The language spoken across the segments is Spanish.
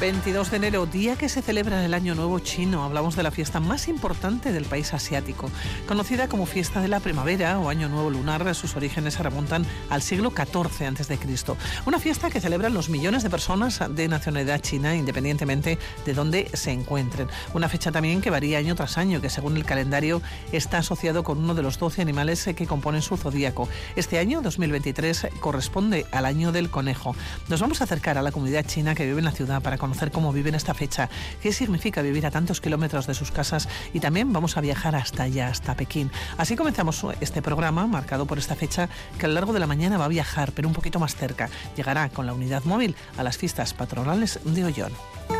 22 de enero, día que se celebra el Año Nuevo Chino. Hablamos de la fiesta más importante del país asiático. Conocida como Fiesta de la Primavera o Año Nuevo Lunar, sus orígenes se remontan al siglo XIV a.C. Una fiesta que celebran los millones de personas de nacionalidad china, independientemente de dónde se encuentren. Una fecha también que varía año tras año, que según el calendario está asociado con uno de los 12 animales que componen su zodíaco. Este año, 2023, corresponde al año del conejo. Nos vamos a acercar a la comunidad china que vive en la ciudad para conocer cómo viven esta fecha, qué significa vivir a tantos kilómetros de sus casas y también vamos a viajar hasta allá, hasta Pekín. Así comenzamos este programa marcado por esta fecha que a lo largo de la mañana va a viajar, pero un poquito más cerca. Llegará con la unidad móvil a las fiestas patronales de Ollón.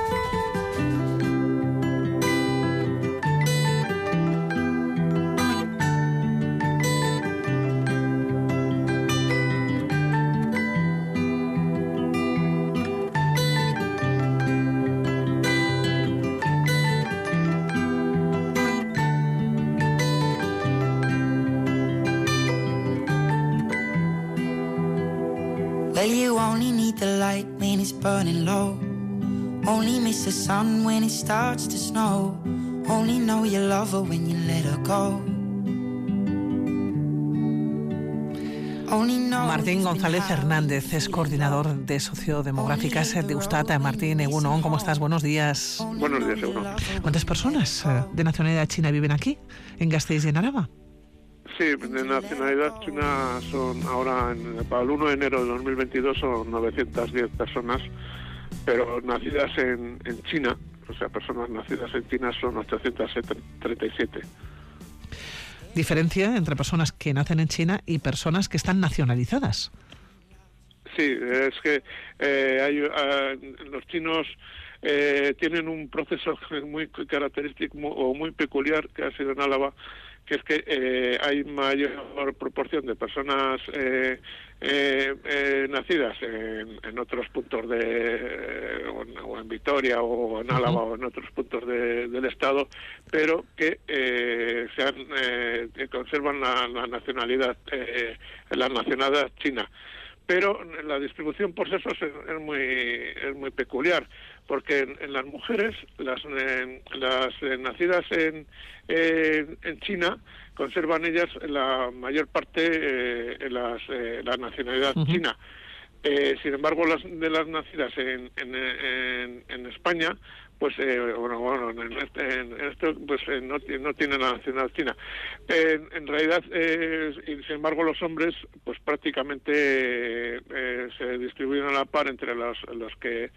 Burning low. Only miss the sun when it starts to snow. Only know you love her when you let her go. Martín González Hernández es coordinador de sociodemográficas de Ustata. Martín Egunon, ¿cómo estás? Buenos días. Buenos días, Egunon. ¿Cuántas personas eh, de nacionalidad china viven aquí, en Gasteiz y en Araba? Sí, de nacionalidad china son ahora, en, para el 1 de enero de 2022, son 910 personas, pero nacidas en, en China, o sea, personas nacidas en China son 837. ¿Diferencia entre personas que nacen en China y personas que están nacionalizadas? Sí, es que eh, hay, uh, los chinos eh, tienen un proceso muy característico o muy peculiar que ha sido en Álava, que es que eh, hay mayor proporción de personas eh, eh, nacidas en, otros puntos de o en, Vitoria o en Álava o en otros puntos del estado pero que se conservan la, nacionalidad la nacionalidad china pero la distribución por sexos es, muy es muy peculiar porque en, las mujeres las las nacidas en en China conservan ellas la mayor parte eh, las, eh, la nacionalidad china. Eh, sin embargo, las de las nacidas en, en, en España pues eh, bueno, bueno este, en, esto pues eh, no, no tiene la nacionalidad china. En realidad eh, sin embargo los hombres pues prácticamente se distribuyen a la par entre los, los que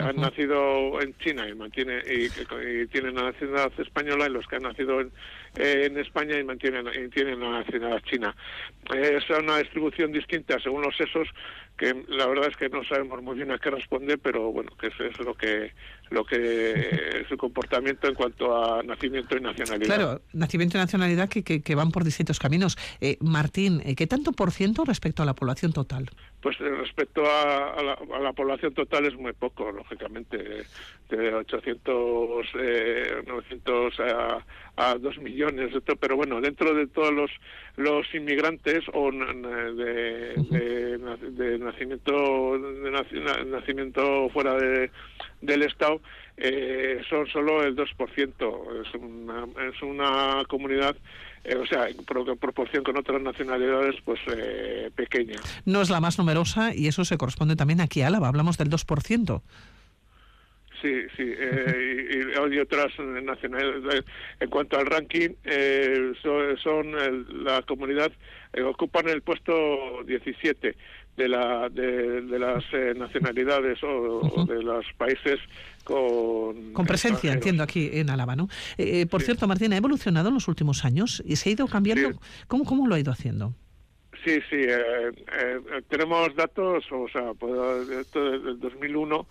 han nacido en China y mantienen y, tienen la nacionalidad española y los que han nacido en, en España y mantienen y tienen la nacionalidad china. Es una distribución distinta según los sexos que la verdad es que no sabemos muy bien a qué responde, pero bueno, que eso es lo que lo que es su comportamiento en cuanto a nacimiento y nacionalidad. Claro, nacimiento y nacionalidad que, que, van por distintos caminos. Eh, Martín, eh, ¿qué tanto por ciento respecto a la población total? Pues eh, respecto a, la, población total es muy poco, lógicamente, de 800, 900 a, a 2 millones, pero bueno, dentro de todos los, los inmigrantes o de, de, nacimiento de nacimiento fuera de, del Estado, eh, son solo el 2%. Es una, es una comunidad eh, o sea, en proporción con otras nacionalidades, pues eh, pequeña. No es la más numerosa y eso se corresponde también aquí a Álava, hablamos del 2%. Sí, sí, eh, y, otras nacionalidades. En cuanto al ranking, eh, son, la comunidad, ocupan el puesto 17 de, la, de, las nacionalidades o, de los países con... Con presencia, entiendo, aquí en Álava, ¿no? Eh, por cierto, Martín, ¿ha evolucionado en los últimos años y se ha ido cambiando? ¿Cómo, ¿Cómo lo ha ido haciendo? Sí, sí, eh, eh, tenemos datos, o sea, pues, desde el 2001,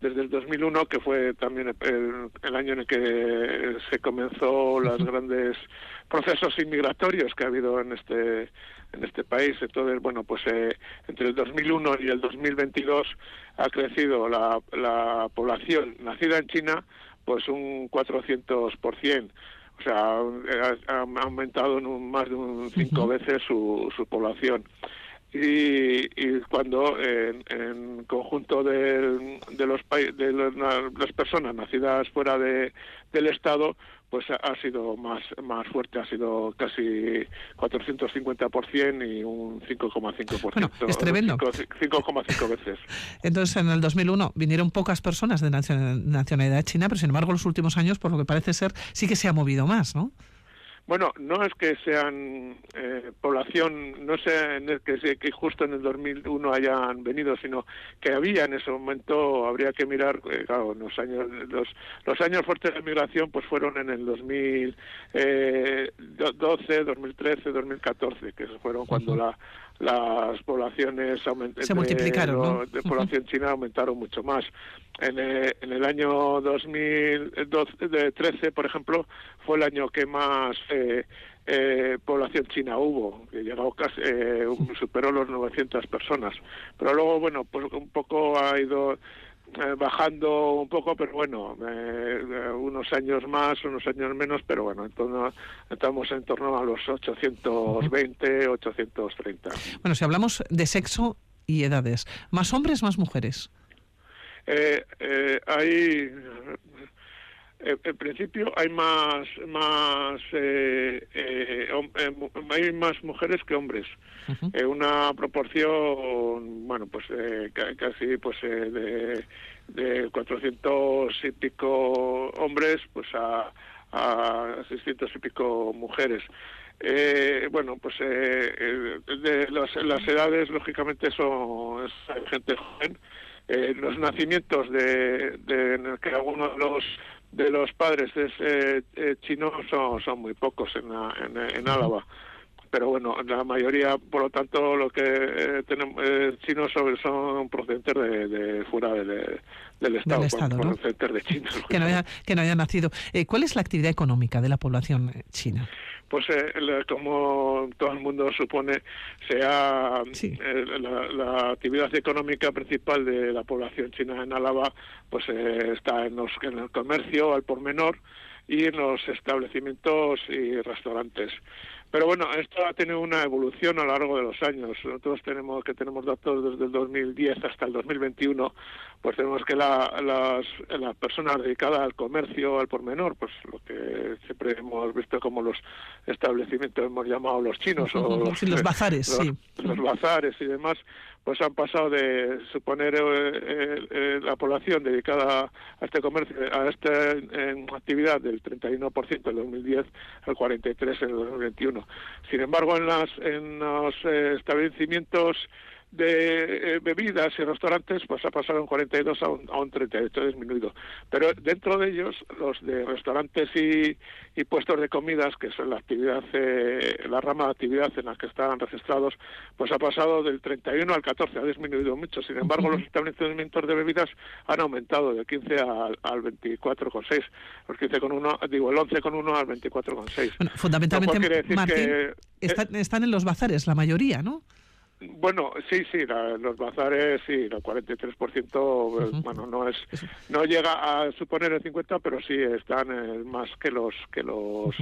desde el 2001, que fue también el, año en el que se comenzó los grandes procesos inmigratorios que ha habido en este en este país. Entonces, bueno, pues entre el 2001 y el 2022 ha crecido la, la población nacida en China pues un 400%. O sea, ha, aumentado en más de un cinco veces su, su población. Y, cuando en, conjunto de, los de las personas nacidas fuera de, del Estado pues ha, sido más más fuerte, ha sido casi 450% y un 5,5%. Bueno, es tremendo. 5,5 veces. Entonces, en el 2001 vinieron pocas personas de nacionalidad china, pero sin embargo, los últimos años, por lo que parece ser, sí que se ha movido más, ¿no? Bueno, no es que sean eh, población, no sé que, que justo en el 2001 hayan venido, sino que había en ese momento, habría que mirar, eh, claro, los años, los, los años fuertes de migración pues fueron en el 2012, 2013, 2014, que fueron cuando la las poblaciones se multiplicaron de, población china aumentaron mucho más. En, eh, en el año 2013 por ejemplo fue el año que más eh, eh, población china hubo que llegó casi superó los 900 personas. Pero luego bueno pues un poco ha ido eh, bajando un poco, pero bueno, eh, eh, unos años más, unos años menos, pero bueno, entonces estamos en torno a los 820, 830. Bueno, si hablamos de sexo y edades, ¿más hombres, más mujeres? hay en principio hay más más hay más mujeres que hombres una proporción bueno pues casi pues de de 400 y pico hombres pues a, a 600 y pico mujeres. Eh, bueno, pues eh, de las, las, edades, lógicamente, son gente joven. Eh, los nacimientos de, de, en el que alguno de los de los padres es eh, eh chino son, son muy pocos en, en, en Álava pero bueno, la mayoría, por lo tanto, lo que eh, tenemos eh, chinos son procedentes de, fuera del, Estado, procedentes de China. Que no haya, que no haya nacido. Eh, ¿Cuál es la actividad económica de la población china? Pues como todo el mundo supone, sea la, actividad económica principal de la población china en Álava, pues está en, los, en el comercio al por menor y en los establecimientos y restaurantes. Pero bueno, esto ha tenido una evolución a lo largo de los años. Nosotros tenemos que tenemos datos desde el 2010 hasta el 2021, pues tenemos que la, las, las personas dedicadas al comercio, al por menor, pues lo que siempre hemos visto como los establecimientos hemos llamado los chinos o los, los bazares, sí. los bazares y demás, pues han pasado de suponer eh, eh, eh, la población dedicada a este comercio, a esta actividad del 31% en 2010 al 43% en el 2021. Sin embargo, en, las, en los establecimientos de eh, bebidas y restaurantes pues ha pasado un 42 a un, a un 38 disminuido. Pero dentro de ellos los de restaurantes y, y puestos de comidas que son la actividad eh, la rama de actividad en la que están registrados pues ha pasado del 31 al 14 ha disminuido mucho. Sin embargo los establecimientos de bebidas han aumentado del 15 al, al 24,6 los 15 con 1 digo el 11 con 1 al 24,6 bueno, fundamentalmente Martín, están, están en los bazares la mayoría ¿no? Bueno, sí, sí, los bazares, sí, el 43%, eh, bueno, no es, no llega a suponer el 50, pero sí están eh, más que los que los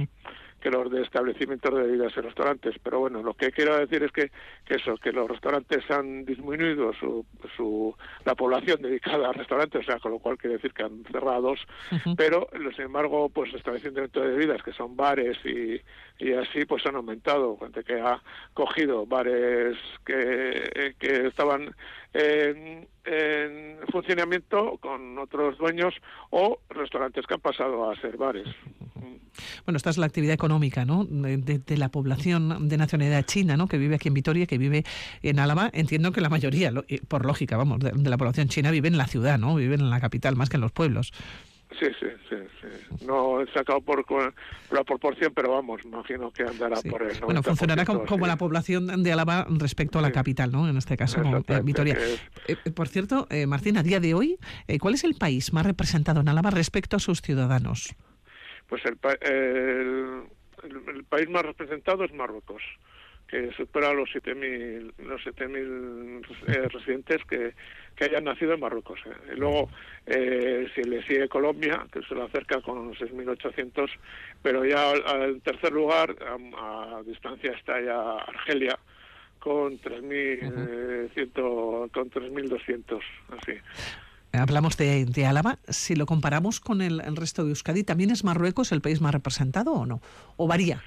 que los de establecimientos de bebidas y restaurantes. Pero bueno, lo que quiero decir es que, que eso, que los restaurantes han disminuido su, su, la población dedicada a restaurantes, o sea, con lo cual quiere decir que han cerrado, pero sin embargo, pues establecimientos de bebidas, que son bares y, y así, pues han aumentado, gente que ha cogido bares que, que estaban en, en funcionamiento con otros dueños o restaurantes que han pasado a ser bares. Bueno, esta es la actividad económica ¿no? de, la población de nacionalidad china ¿no? que vive aquí en Vitoria, que vive en Álava. Entiendo que la mayoría, por lógica, vamos, de, la población china vive en la ciudad, ¿no? viven en la capital más que en los pueblos. Sí, sí, sí, No he sacado por, la proporción, pero vamos, imagino que andará por eso. Bueno, funcionará como, la población de Álava respecto a la capital, ¿no? En este caso, eh, Vitoria. Eh, por cierto, eh, Martín, a día de hoy, ¿cuál es el país más representado en Álava respecto a sus ciudadanos? pues el, el, país más representado es Marruecos que supera los 7.000 los 7000 eh, residentes que, que hayan nacido en Marruecos. Eh. Y luego, eh, si le sigue Colombia, que se lo acerca con 6.800, pero ya al, tercer lugar, a, distancia está ya Argelia, con 3.100, con 3.200, así. Hablamos de, de, Álava. Si lo comparamos con el, el, resto de Euskadi, ¿también es Marruecos el país más representado o no? ¿O varía?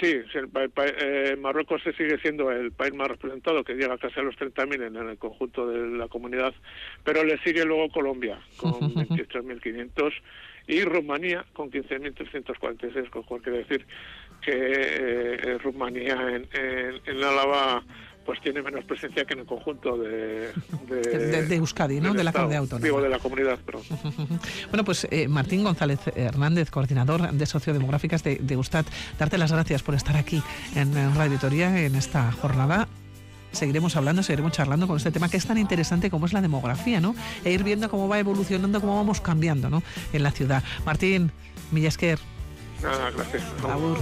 Sí, el, eh, Marruecos sigue siendo el país más representado, que llega casi a los 30.000 en, en el conjunto de la comunidad, pero le sigue luego Colombia, con 28.500, y Rumanía, con 15.346, con cual quiere decir que eh, Rumanía en, en, en Álava pues tiene menos presencia que en el conjunto de, de, de, de Euskadi, ¿no? De la comunidad autónoma. Digo, de la comunidad, pero... bueno, pues eh, Martín González Hernández, coordinador de sociodemográficas de, de Eustat, darte las gracias por estar aquí en, Radio Vitoria en esta jornada seguiremos hablando, seguiremos charlando con este tema que es tan interesante como es la demografía, ¿no? E ir viendo cómo va evolucionando, cómo vamos cambiando, ¿no? En la ciudad. Martín, Millasker. Nada, gracias. Abur.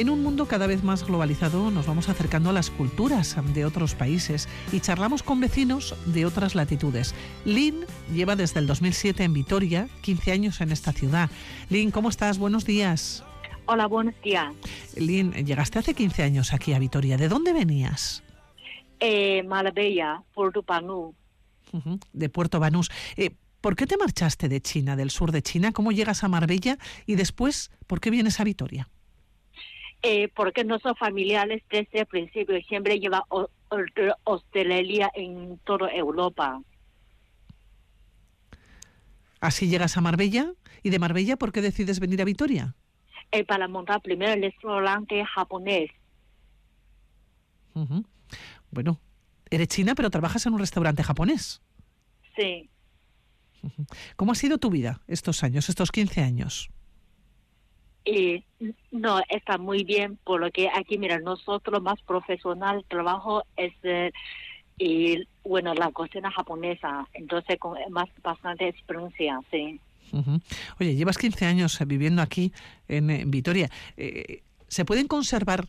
En un mundo cada vez más globalizado nos vamos acercando a las culturas de otros países y charlamos con vecinos de otras latitudes. Lynn lleva desde el 2007 en Vitoria, 15 años en esta ciudad. Lynn, ¿cómo estás? Buenos días. Hola, buenos días. Lynn, llegaste hace 15 años aquí a Vitoria. ¿De dónde venías? Eh, Puerto Banús. Uh -huh, de Puerto Banús. Eh, ¿Por qué te marchaste de China, del sur de China? ¿Cómo llegas a Marbella? Y después, ¿por qué vienes a Vitoria? Eh, porque nuestros familiares desde el principio siempre llevan hostelería en toda Europa. Así llegas a Marbella y de Marbella, ¿por qué decides venir a Vitoria? Eh, para montar primero el restaurante japonés. Uh -huh. Bueno, eres china, pero trabajas en un restaurante japonés. Sí. Uh -huh. ¿Cómo ha sido tu vida estos años, estos 15 años? Y no, está muy bien, por lo que aquí, mira, nosotros más profesional trabajo es eh, y bueno, la cocina japonesa, entonces con más bastante experiencia, sí. Uh -huh. Oye, llevas 15 años viviendo aquí en, en Vitoria. Eh, ¿Se pueden conservar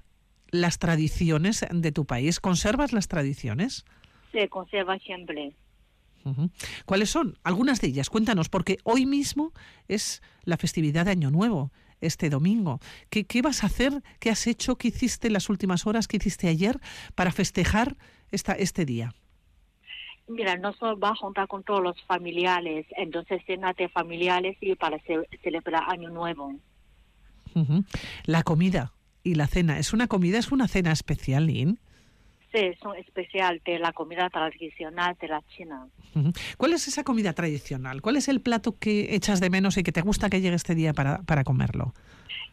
las tradiciones de tu país? ¿Conservas las tradiciones? Se conserva siempre. Uh -huh. ¿Cuáles son? Algunas de ellas, cuéntanos, porque hoy mismo es la festividad de Año Nuevo este domingo. ¿Qué, ¿Qué, vas a hacer? ¿Qué has hecho? ¿Qué hiciste en las últimas horas? ¿Qué hiciste ayer para festejar esta, este día? Mira, nosotros vamos a juntar con todos los familiares, entonces cena de familiares y para ce celebrar Año Nuevo. Uh -huh. La comida y la cena, ¿es una comida, es una cena especial, Lynn? Sí, son especial de la comida tradicional de la China. ¿Cuál es esa comida tradicional? ¿Cuál es el plato que echas de menos y que te gusta que llegue este día para, para comerlo?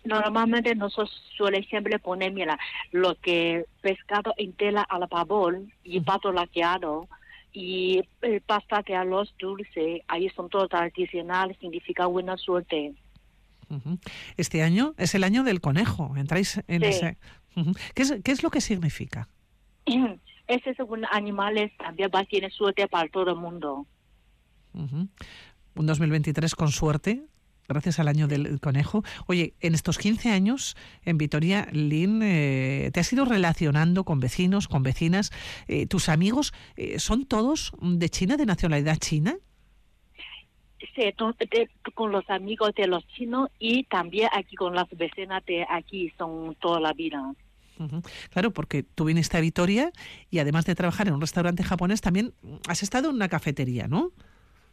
Normalmente nosotros suele siempre poner, mira, lo que pescado en tela al vapor y pato laqueado y el pasta de arroz dulce, ahí son todos tradicionales, significa buena suerte. Este año es el año del conejo, entráis en Sí. ese... ¿Qué, es, ¿Qué es lo que significa? Ese según animales también va a tener suerte para todo el mundo. Uh -huh. Un 2023 con suerte, gracias al año del conejo. Oye, en estos 15 años en Vitoria, Lynn, eh, ¿te has ido relacionando con vecinos, con vecinas? Eh, ¿Tus amigos eh, son todos de China, de nacionalidad china? Sí, con los amigos de los chinos y también aquí con las vecinas de aquí son toda la vida. Uh -huh. Claro, porque tú viniste a Vitoria y además de trabajar en un restaurante japonés, también has estado en una cafetería, ¿no?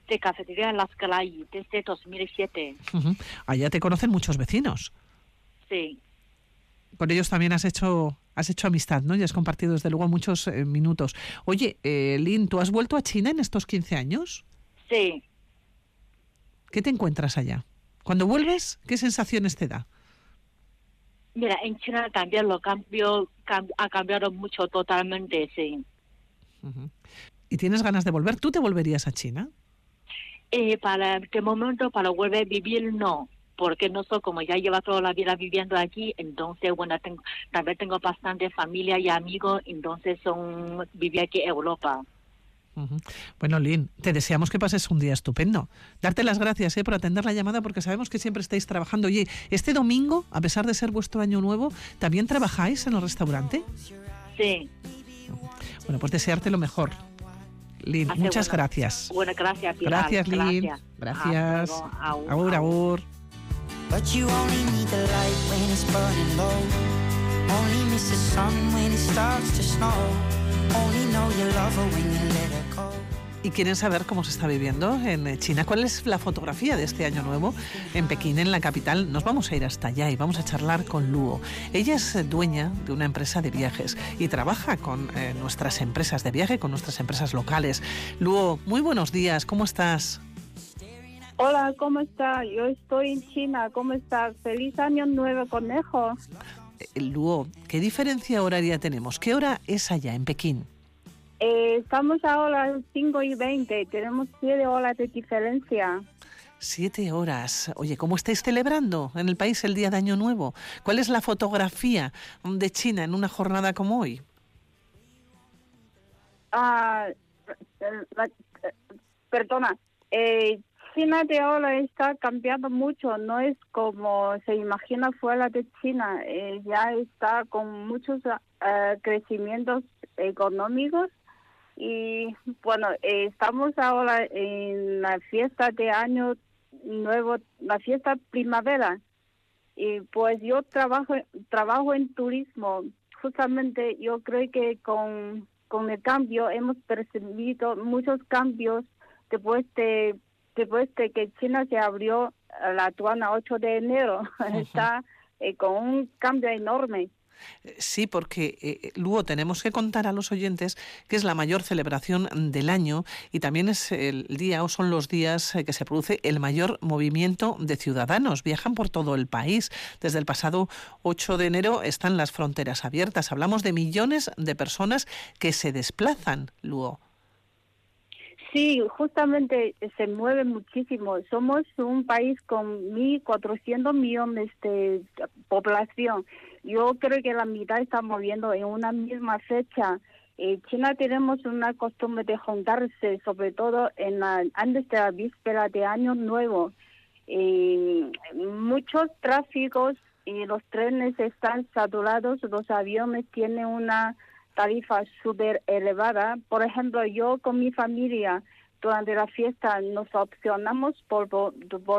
De cafetería Las Calay desde 2007. Uh -huh. Allá te conocen muchos vecinos. Sí. Con ellos también has hecho has hecho amistad, ¿no? Y has compartido desde luego muchos eh, minutos. Oye, eh, Lynn, ¿tú has vuelto a China en estos 15 años? Sí. ¿Qué te encuentras allá? Cuando vuelves, ¿qué sensaciones te da? Mira, en China también lo cambio, cam ha cambiado mucho totalmente, sí. Uh -huh. ¿Y tienes ganas de volver? ¿Tú te volverías a China? Eh, para de momento, para volver a vivir, no. Porque no soy como ya lleva toda la vida viviendo aquí, entonces, bueno, tengo, también tengo bastante familia y amigos, entonces son viví aquí en Europa. Uh -huh. Bueno, Lynn, te deseamos que pases un día estupendo. Darte las gracias eh, por atender la llamada porque sabemos que siempre estáis trabajando. Oye, este domingo, a pesar de ser vuestro año nuevo, ¿también trabajáis en el restaurante? Sí. Bueno, pues desearte lo mejor. Lin, Hace muchas gracias. Bueno, gracias, Pilar. Gracias, Lin. Gracias. Agur, Agur, agur. But you only need the light when it's burning low. Only miss the sun when it starts to snow. Only know you love her when you let her. ¿Y quieren saber cómo se está viviendo en China? ¿Cuál es la fotografía de este año nuevo en Pekín, en la capital? Nos vamos a ir hasta allá y vamos a charlar con Luo. Ella es eh, dueña de una empresa de viajes y trabaja con eh, nuestras empresas de viaje, con nuestras empresas locales. Luo, muy buenos días, ¿cómo estás? Hola, ¿cómo está? Yo estoy en China. ¿Cómo estás? Feliz año nuevo, conejo. Eh, Luo, ¿qué diferencia horaria tenemos? ¿Qué hora es allá en Pekín? Eh, estamos ahora a las 5 y 20. Tenemos 7 horas de diferencia. Siete horas. Oye, ¿cómo estáis celebrando en el país el Día de Año Nuevo? ¿Cuál es la fotografía de China en una jornada como hoy? Ah, perdona. Eh, China de ahora está cambiando mucho. No es como se imagina fuera de China. Eh, ya está con muchos eh, crecimientos económicos. Y bueno, eh, estamos ahora en la fiesta de año nuevo, la fiesta primavera. Y pues yo trabajo trabajo en turismo. Justamente yo creo que con, con el cambio hemos percibido muchos cambios después de después de que China se abrió la aduana 8 de enero. Está eh, con un cambio enorme. Eh, Sí, porque eh, luego tenemos que contar a los oyentes que es la mayor celebración del año y también es el día o son los días eh, que se produce el mayor movimiento de ciudadanos. Viajan por todo el país. Desde el pasado 8 de enero están las fronteras abiertas. Hablamos de millones de personas que se desplazan, Luo. Sí, justamente se mueve muchísimo. Somos un país con 1.400 millones de población. Yo creo que la mitad está moviendo en una misma fecha. En China tenemos una costumbre de juntarse, sobre todo en la, antes de la víspera de Año Nuevo. Eh, muchos tráficos y los trenes están saturados, los aviones tienen una tarifa súper elevada. Por ejemplo, yo con mi familia durante la fiesta nos opcionamos por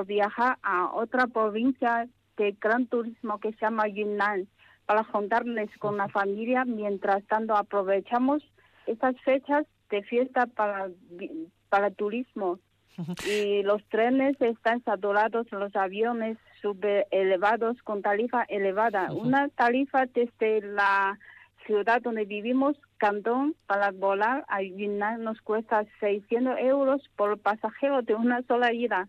viajar a otra provincia de gran turismo que se llama Yunnan para juntarnos con la familia. Mientras tanto, aprovechamos estas fechas de fiesta para, para turismo. Y los trenes están saturados, los aviones súper elevados con tarifa elevada. Una tarifa desde la ciudad donde vivimos, Cantón, para volar a Yunnan nos cuesta 600 euros por pasajero de una sola ida.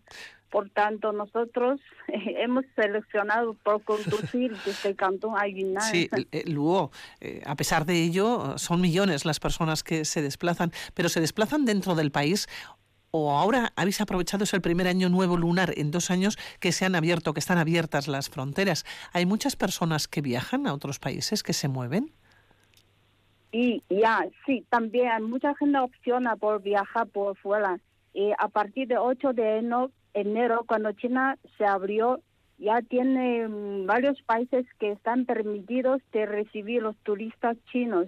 Por tanto, nosotros eh, hemos seleccionado por conducir desde Cantón a Yunnan. Sí, eh, Luo, eh, a pesar de ello, son millones las personas que se desplazan, pero se desplazan dentro del país. ¿O ahora habéis aprovechado es el primer año nuevo lunar en dos años que se han abierto, que están abiertas las fronteras? ¿Hay muchas personas que viajan a otros países, que se mueven? Y ya, sí, también mucha gente opciona por viajar por fuera. Y a partir de 8 de enero, enero, cuando China se abrió, ya tiene mm, varios países que están permitidos de recibir los turistas chinos.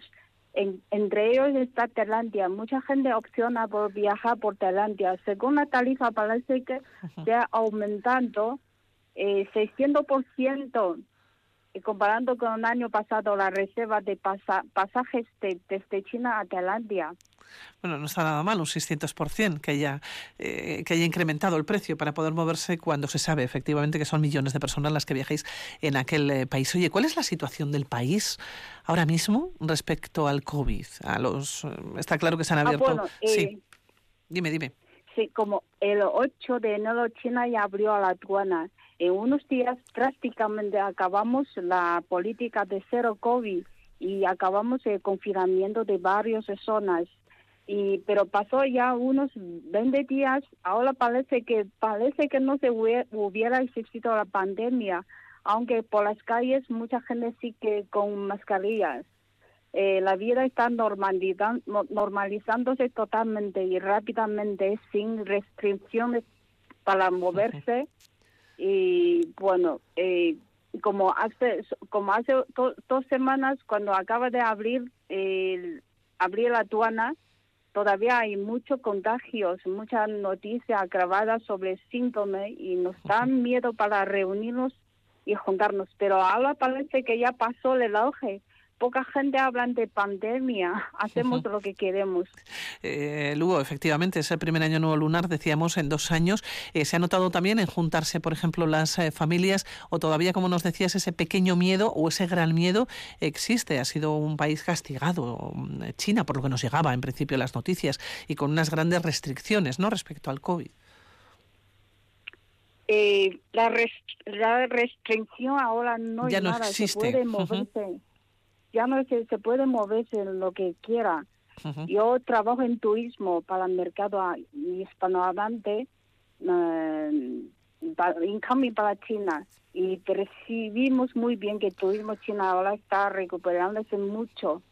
En, entre ellos está Tailandia. Mucha gente opciona por viajar por Tailandia. Según la tarifa parece que se ha aumentado eh, 600% y comparando con el año pasado la reserva de pasa, pasajes de, desde China a Tailandia. Bueno, no está nada mal, un 600% que haya, eh, que haya incrementado el precio para poder moverse cuando se sabe efectivamente que son millones de personas las que viajáis en aquel eh, país. Oye, ¿cuál es la situación del país ahora mismo respecto al COVID? A los, eh, está claro que se han abierto. Ah, bueno, sí, eh, dime, dime. Sí, como el 8 de enero China ya abrió a la aduana. En unos días prácticamente acabamos la política de cero COVID y acabamos el confinamiento de varias zonas. Y, pero pasó ya unos 20 días, ahora parece que parece que no se hubiera, existido la pandemia, aunque por las calles mucha gente sigue con mascarillas. Eh, la vida está normalizan- normalizándose totalmente y rápidamente sin restricciones para moverse. Y bueno eh, como hace como hace do- dos semanas cuando acaba de abrir abrir la aduana, todavía hay muchos contagios, muchas noticias grabadas sobre síntomas y nos dan miedo para reunirnos y juntarnos. Pero ahora parece que ya pasó el auge poca gente habla de pandemia, hacemos lo que queremos. Eh, Lugo, efectivamente, es el primer año nuevo lunar, decíamos, en dos años. Eh, ¿Se ha notado también en juntarse, por ejemplo, las eh, familias o todavía, como nos decías, ese pequeño miedo o ese gran miedo existe? Ha sido un país castigado, mm, China, por lo que nos llegaba en principio las noticias, y con unas grandes restricciones ¿no? respecto al COVID. Eh, la, restricción ahora no ya no nada, existe. se puede moverse es que se puede moverse lo que quiera. Yo trabajo en turismo para el mercado hispanohablante, uh, en cambio para China. Y percibimos muy bien que el turismo chino ahora está recuperándose mucho.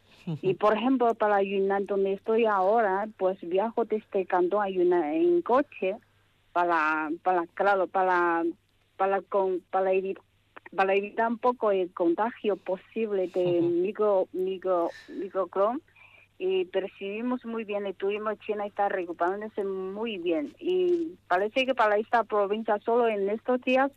Y por ejemplo, para Yunnan, donde estoy ahora, pues viajo desde Cantón a Yunnan en coche para, para claro, para, para, con, para para evitar un poco el contagio posible de micro, micro, microcron y percibimos muy bien el turismo China está recuperándose muy bien y parece que para esta provincia solo en estos días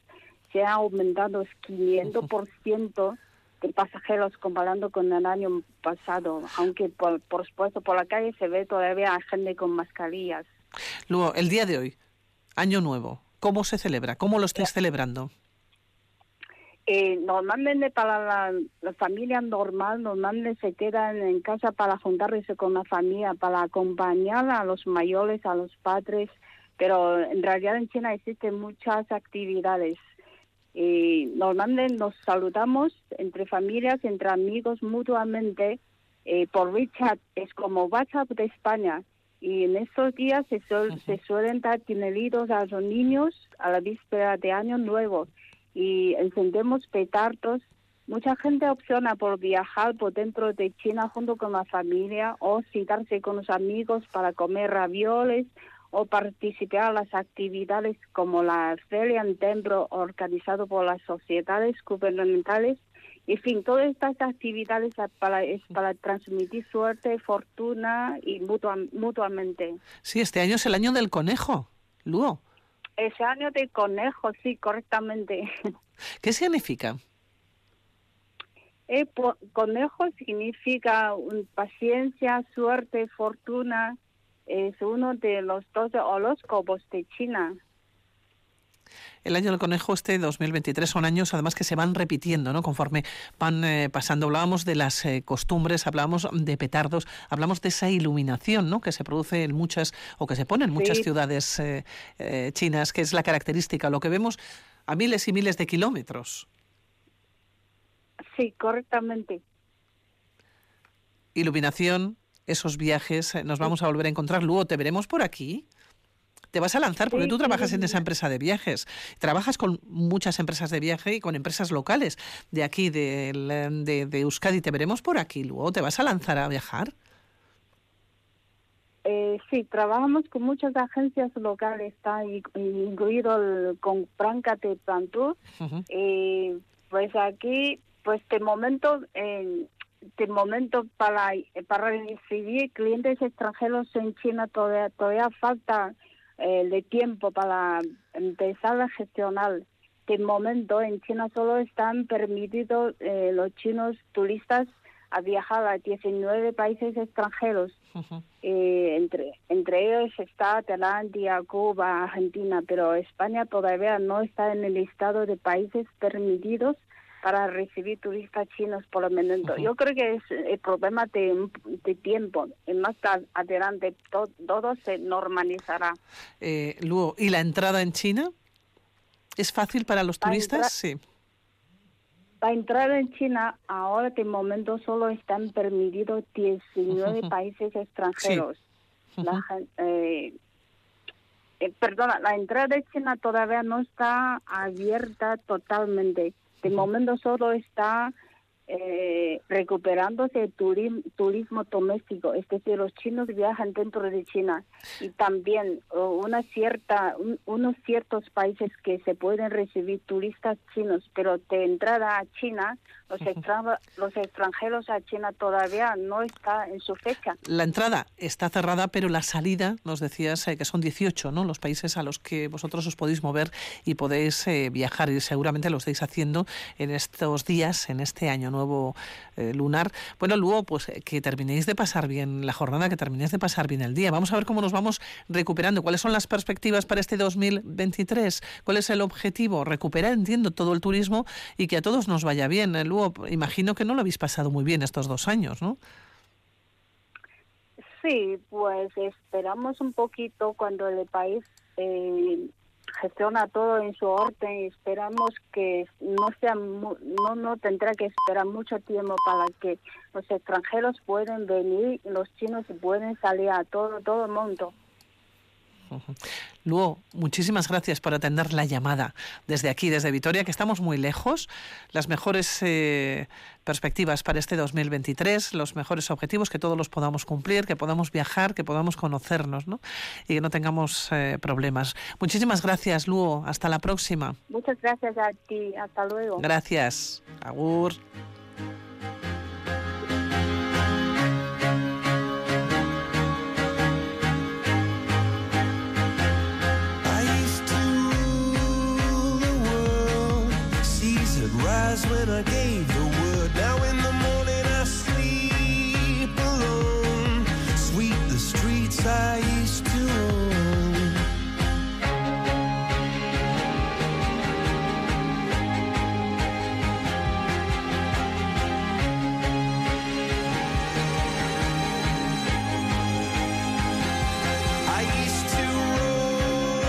se ha aumentado 500% de pasajeros comparando con el año pasado, aunque por, por supuesto por la calle se ve todavía gente con mascarillas. Luego, el día de hoy, Año Nuevo, ¿cómo se celebra? ¿Cómo lo estáis celebrando? Eh, normalmente para la, familia normal, normalmente se quedan en casa para juntarse con la familia, para acompañar a los mayores, a los padres, pero en realidad en China existen muchas actividades. Y normalmente nos saludamos entre familias, entre amigos mutuamente eh, por WeChat, es como WhatsApp de España. Y en estos días se, se suelen dar dineritos a los niños a la víspera de Año Nuevo y encendemos petardos. Mucha gente opciona por viajar por dentro de China junto con la familia o citarse con los amigos para comer ravioles o participar en las actividades como la Feria en Templo organizado por las sociedades gubernamentales. En fin, todas estas actividades para, es para transmitir suerte, fortuna y mutuamente. Sí, este año es el año del conejo, Luo. Ese año de conejo, sí, correctamente. ¿Qué significa? Eh, conejo significa paciencia, suerte, fortuna. Es uno de los doce horóscopos de China. El año del conejo este 2023 son años además que se van repitiendo, ¿no? Conforme van eh, pasando. Hablábamos de las eh, costumbres, hablábamos de petardos, hablamos de esa iluminación, ¿no? Que se produce en muchas o que se pone en muchas ciudades eh, chinas, que es la característica, lo que vemos a miles y miles de kilómetros. Sí, correctamente. Iluminación, esos viajes, nos vamos a volver a encontrar. Luego te veremos por aquí te vas a lanzar porque tú trabajas en esa empresa de viajes. Trabajas con muchas empresas de viaje y con empresas locales de aquí, de, de, Euskadi. Te veremos por aquí luego. ¿Te vas a lanzar a viajar? Eh, sí, trabajamos con muchas agencias locales, está incluido el, con Franca de Pantú. Eh, pues aquí, pues de momento, eh, de momento para, para recibir clientes extranjeros en China todavía, todavía falta eh, de tiempo para empezar a gestionar. De momento en China solo están permitidos eh, los chinos turistas a viajar a 19 países extranjeros. eh, entre, entre ellos está Tailandia, Cuba, Argentina, pero España todavía no está en el listado de países permitidos para recibir turistas chinos por el momento. Yo creo que es el problema de, de tiempo. Más adelante todo se normalizará. Eh, Luo, ¿y la entrada en China? ¿Es fácil para los turistas? Sí. Para entrar en China, ahora de momento solo están permitidos 19 países extranjeros. la, eh, eh, perdona, la entrada de China todavía no está abierta totalmente. De momento solo está eh, recuperándose el turismo, turismo doméstico, es decir, los chinos viajan dentro de China y también una cierta, unos ciertos países que se pueden recibir turistas chinos, pero de entrada a China, los, los extranjeros a China todavía no está en su fecha. La entrada está cerrada, pero la salida, nos decías eh, que son 18, ¿no? Los países a los que vosotros os podéis mover y podéis eh, viajar y seguramente lo estáis haciendo en estos días, en este año nuevo nuevo eh, lunar. Bueno, luego, pues eh, que terminéis de pasar bien la jornada, que terminéis de pasar bien el día. Vamos a ver cómo nos vamos recuperando. ¿Cuáles son las perspectivas para este 2023? ¿Cuál es el objetivo? Recuperar, entiendo, todo el turismo y que a todos nos vaya bien. Eh, luego, imagino que no lo habéis pasado muy bien estos dos años, ¿no? Sí, pues esperamos un poquito cuando el país gestiona todo en su orden y esperamos que no sea no no tendrá que esperar mucho tiempo para que los extranjeros pueden venir los chinos pueden salir a todo todo el mundo Luego, muchísimas gracias por atender la llamada desde aquí, desde Vitoria, que estamos muy lejos. Las mejores eh, perspectivas para este 2023, los mejores objetivos, que todos los podamos cumplir, que podamos viajar, que podamos conocernos ¿no? y que no tengamos eh, problemas. Muchísimas gracias, Luo. Hasta la próxima. Muchas gracias a ti. Hasta luego. Gracias. Agur. was when I gave